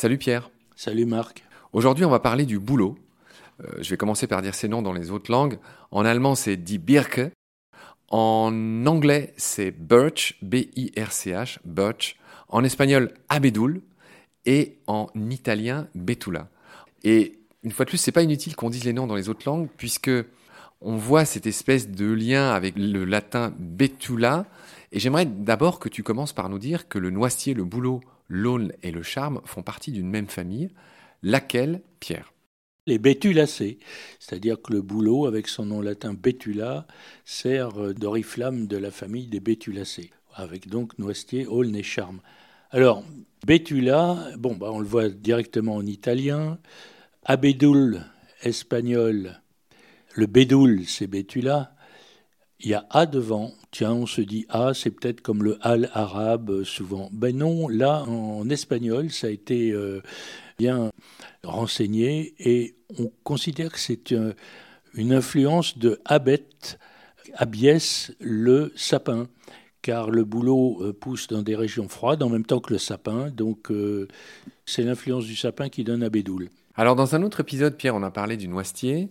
Salut Pierre. Salut Marc. Aujourd'hui, on va parler du boulot. Euh, je vais commencer par dire ces noms dans les autres langues. En allemand, c'est die Birke. En anglais, c'est birch, B-I-R-C-H, birch. En espagnol, abedul. Et en italien, betula. Et une fois de plus, c'est pas inutile qu'on dise les noms dans les autres langues, puisque on voit cette espèce de lien avec le latin betula. Et j'aimerais d'abord que tu commences par nous dire que le noisetier, le boulot, l'aulne et le charme font partie d'une même famille. Laquelle, Pierre? Les bétulacées, c'est-à-dire que le bouleau, avec son nom latin bétula, sert d'oriflamme de la famille des bétulacées, avec donc noisetier, aulne et charme. Alors, bétula, bon, bah, on le voit directement en italien, abedul, espagnol, le bédoul, c'est bétula, il y a A devant. Tiens, on se dit A, c'est peut-être comme le Al arabe souvent. Ben non, là, en espagnol, ça a été euh, bien renseigné et on considère que c'est une influence de Abet, Abies, le sapin, car le bouleau euh, pousse dans des régions froides en même temps que le sapin, donc euh, c'est l'influence du sapin qui donne Abédoul. Alors dans un autre épisode, Pierre, on a parlé du noisetier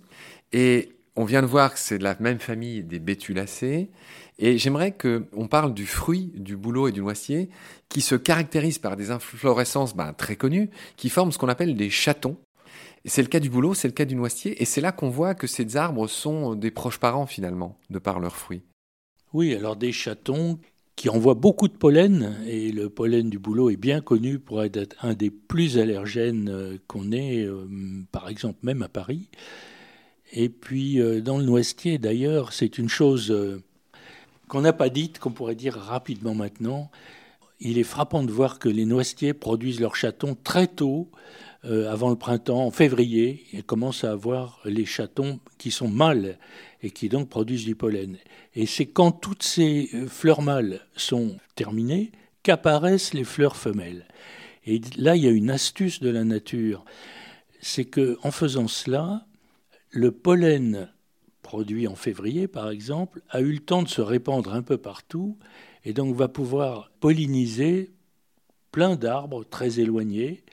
et on vient de voir que c'est de la même famille des bétulacées. Et j'aimerais qu'on parle du fruit du bouleau et du noisetier qui se caractérisent par des inflorescences ben, très connues qui forment ce qu'on appelle des chatons. C'est le cas du bouleau, c'est le cas du noisetier. Et c'est là qu'on voit que ces arbres sont des proches parents finalement, de par leurs fruits. Oui, alors des chatons qui envoient beaucoup de pollen, et le pollen du bouleau est bien connu pour être un des plus allergènes euh, qu'on ait, euh, par exemple même à Paris. Et puis euh, dans le noisetier, d'ailleurs, c'est une chose euh, qu'on n'a pas dite, qu'on pourrait dire rapidement maintenant. Il est frappant de voir que les noisetiers produisent leurs chatons très tôt, euh, avant le printemps, en février, et commencent à avoir les chatons qui sont mâles et qui donc produisent du pollen. Et c'est quand toutes ces fleurs mâles sont terminées qu'apparaissent les fleurs femelles. Et là, il y a une astuce de la nature, c'est que en faisant cela, le pollen produit en février, par exemple, a eu le temps de se répandre un peu partout et donc va pouvoir polliniser plein d'arbres très éloignés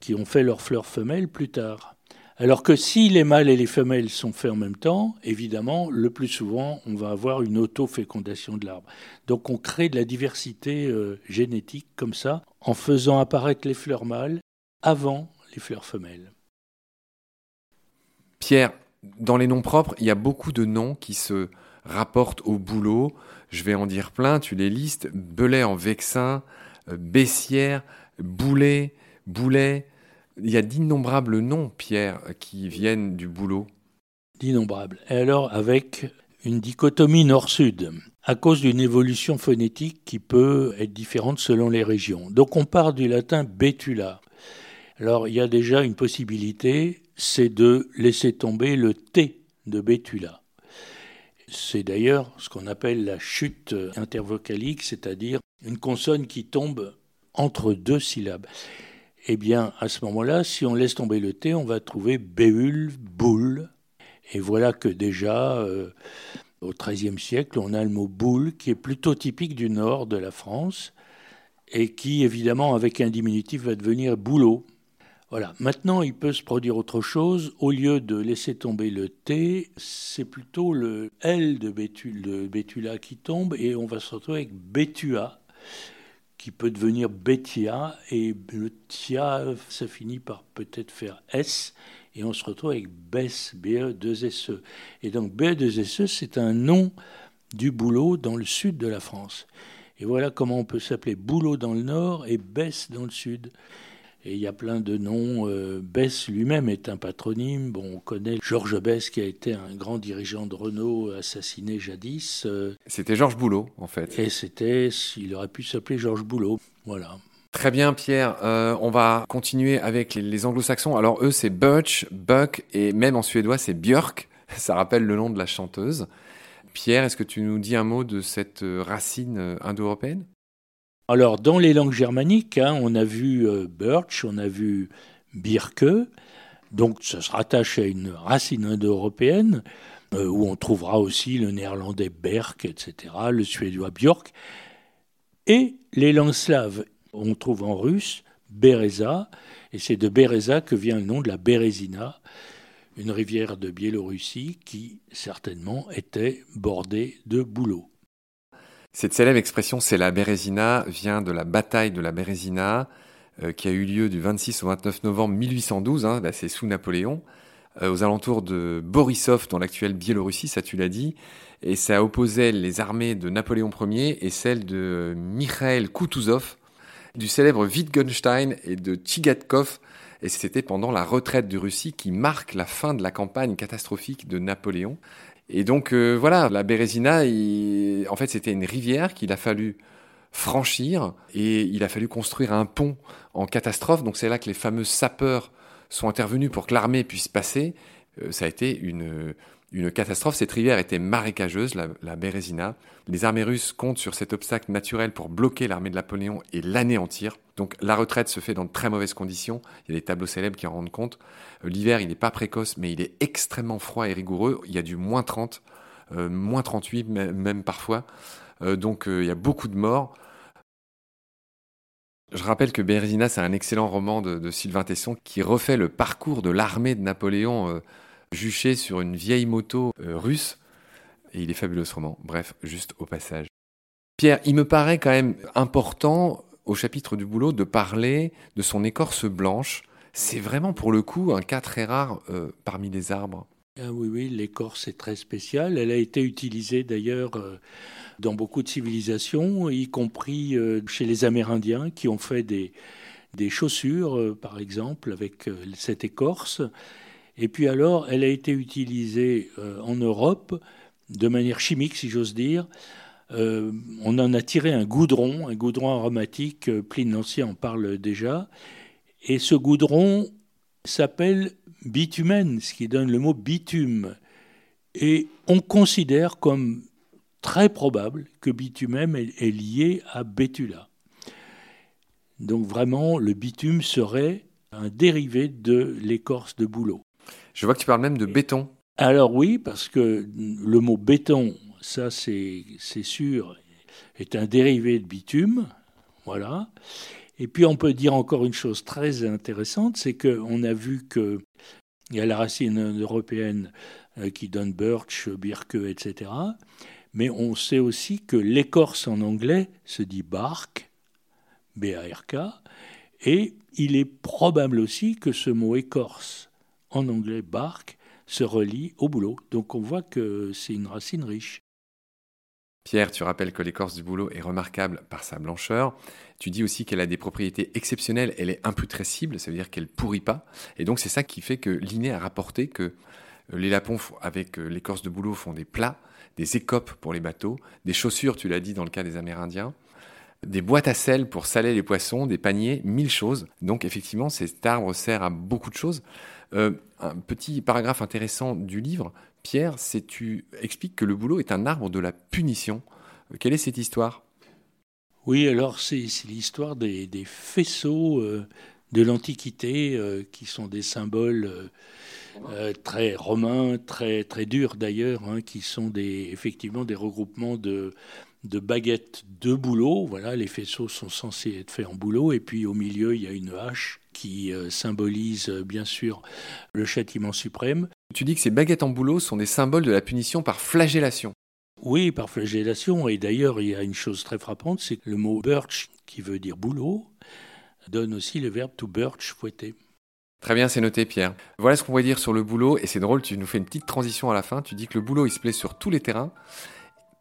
qui ont fait leurs fleurs femelles plus tard. Alors que si les mâles et les femelles sont faits en même temps, évidemment, le plus souvent, on va avoir une auto-fécondation de l'arbre. Donc on crée de la diversité euh, génétique comme ça, en faisant apparaître les fleurs mâles avant les fleurs femelles. Pierre, dans les noms propres, il y a beaucoup de noms qui se rapportent au boulot. Je vais en dire plein, tu les listes. Belay en Vexin, euh, Bessière, Boulet, Boulet. Il y a d'innombrables noms, Pierre, qui viennent du boulot. D'innombrables. Et alors, avec une dichotomie nord-sud, à cause d'une évolution phonétique qui peut être différente selon les régions. Donc, on part du latin betula. Alors, il y a déjà une possibilité, c'est de laisser tomber le T de Bétula. C'est d'ailleurs ce qu'on appelle la chute intervocalique, c'est-à-dire une consonne qui tombe entre deux syllabes. Eh bien, à ce moment-là, si on laisse tomber le T, on va trouver Béul, boule. Et voilà que déjà, euh, au XIIIe siècle, on a le mot boule qui est plutôt typique du nord de la France et qui, évidemment, avec un diminutif, va devenir boulot. Voilà. Maintenant, il peut se produire autre chose. Au lieu de laisser tomber le T, c'est plutôt le L de, Bétula qui tombe et on va se retrouver avec Bétua qui peut devenir Bétia et le Tia, ça finit par peut-être faire S et on se retrouve avec Bess, BE2SE. Et donc BE2SE, c'est un nom du boulot dans le sud de la France. Et voilà comment on peut s'appeler boulot dans le nord et Bess dans le sud. Et il y a plein de noms. Euh, Bess lui-même est un patronyme. Bon, on connaît Georges Bess qui a été un grand dirigeant de Renault assassiné jadis. Euh. c'était Georges Boulot, en fait. Et c'était, il aurait pu s'appeler Georges Boulot. Voilà. Très bien, Pierre. Euh, on va continuer avec les, anglo-saxons. Alors, eux, c'est Birch, Buck, et même en suédois, c'est Björk. Ça rappelle le nom de la chanteuse. Pierre, est-ce que tu nous dis un mot de cette racine indo-européenne? Alors, dans les langues germaniques, hein, on a vu euh, Birch, on a vu Birke, donc ça se rattache à une racine indo-européenne, euh, où on trouvera aussi le néerlandais Berk, etc., le suédois Björk, et les langues slaves. On trouve en russe Bereza, et c'est de Bereza que vient le nom de la Bérésina, une rivière de Biélorussie qui certainement était bordée de bouleaux. Cette célèbre expression, c'est la Bérésina, vient de la bataille de la Bérésina, euh, qui a eu lieu du 26 au 29 novembre 1812, hein, bah, c'est sous Napoléon, euh, aux alentours de Borisov, dans l'actuelle Biélorussie, ça tu l'as dit, et ça opposait les armées de Napoléon Ier et celles de Mikhail Kutuzov, du célèbre Wittgenstein et de Tchigatkov, et c'était pendant la retraite de Russie qui marque la fin de la campagne catastrophique de Napoléon. Et donc euh, voilà, la Bérésina, en fait, c'était une rivière qu'il a fallu franchir et il a fallu construire un pont en catastrophe. Donc c'est là que les fameux sapeurs sont intervenus pour que l'armée puisse passer. Euh, ça a été une, une catastrophe. Cette rivière était marécageuse, la, Bérésina. Les armées russes comptent sur cet obstacle naturel pour bloquer l'armée de Napoléon et l'anéantir. Donc la retraite se fait dans de très mauvaises conditions. Il y a des tableaux célèbres qui en rendent compte. Euh, l'hiver, il n'est pas précoce, mais il est extrêmement froid et rigoureux. Il y a du moins 30, euh, moins 38 même parfois. Euh, donc il y a beaucoup de morts. Je rappelle que Bérésina, c'est un excellent roman de, Sylvain Tesson qui refait le parcours de l'armée de Napoléon juché sur une vieille moto euh, russe. Et il est fabuleux ce roman. Bref, juste au passage. Pierre, il me paraît quand même important au chapitre du boulot de parler de son écorce blanche. C'est vraiment pour le coup un cas très rare euh, parmi les arbres. Ah oui, oui, l'écorce est très spéciale. Elle a été utilisée d'ailleurs euh, dans beaucoup de civilisations, y compris chez les Amérindiens qui ont fait des, des chaussures, par exemple, avec cette écorce. Et puis alors, elle a été utilisée euh, en Europe de manière chimique, si j'ose dire. Euh, on en a tiré un goudron, un goudron aromatique, euh, Pline l'Ancien en parle déjà. Et ce goudron s'appelle bitumen, ce qui donne le mot bitume. Et on considère comme très probable que bitumen est, est lié à Bétula. Donc vraiment, le bitume serait un dérivé de l'écorce de bouleau. Je vois que tu parles même de béton. Alors oui, parce que le mot béton, ça c'est sûr, est un dérivé de bitume. Voilà. Et puis on peut dire encore une chose très intéressante, c'est qu'on a vu qu'il y a la racine européenne euh, qui donne birch, birke, etc. Mais on sait aussi que l'écorce en anglais se dit bark, B-A-R-K, et il est probable aussi que ce mot écorce en anglais bark, se relie au boulot. Donc on voit que c'est une racine riche. Pierre, tu rappelles que l'écorce du boulot est remarquable par sa blancheur. Tu dis aussi qu'elle a des propriétés exceptionnelles. Elle est imputrescible, ça veut dire qu'elle pourrit pas. Et donc c'est ça qui fait que Linné a rapporté que euh, les lapons avec euh, l'écorce de boulot font des plats, des écopes pour les bateaux, des chaussures, tu l'as dit dans le cas des Amérindiens, des boîtes à sel pour saler les poissons, des paniers, mille choses. Donc effectivement, cet arbre sert à beaucoup de choses. Euh, un petit paragraphe intéressant du livre, Pierre, c'est tu expliques que le boulot est un arbre de la punition. Euh, quelle est cette histoire? Oui, alors c'est l'histoire des, faisceaux euh, de l'Antiquité qui sont des symboles très romains, très, très durs d'ailleurs, hein, qui sont effectivement des regroupements de, de baguettes de boulot. Voilà, les faisceaux sont censés être faits en boulot, et puis au milieu, il y a une hache qui euh, symbolise euh, bien sûr le châtiment suprême. Tu dis que ces baguettes en boulot sont des symboles de la punition par flagellation. Oui, par flagellation. Et d'ailleurs, il y a une chose très frappante, c'est que le mot birch, qui veut dire boulot, donne aussi le verbe to birch, fouetter. Très bien, c'est noté, Pierre. Voilà ce qu'on va dire sur le boulot. Et c'est drôle, tu nous fais une petite transition à la fin. Tu dis que le boulot, il se plaît sur tous les terrains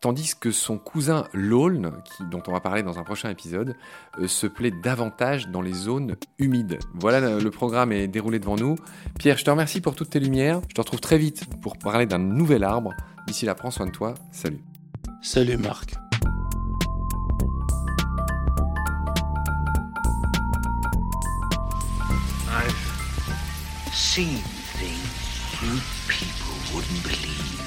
tandis que son cousin l'aulne, dont on va parler dans un prochain épisode, euh, se plaît davantage dans les zones humides. Voilà, le programme est déroulé devant nous. Pierre, je te remercie pour toutes tes lumières. Je te retrouve très vite pour parler d'un nouvel arbre. D'ici là, prends soin de toi. Salut. Salut Marc. seen things you people wouldn't believe.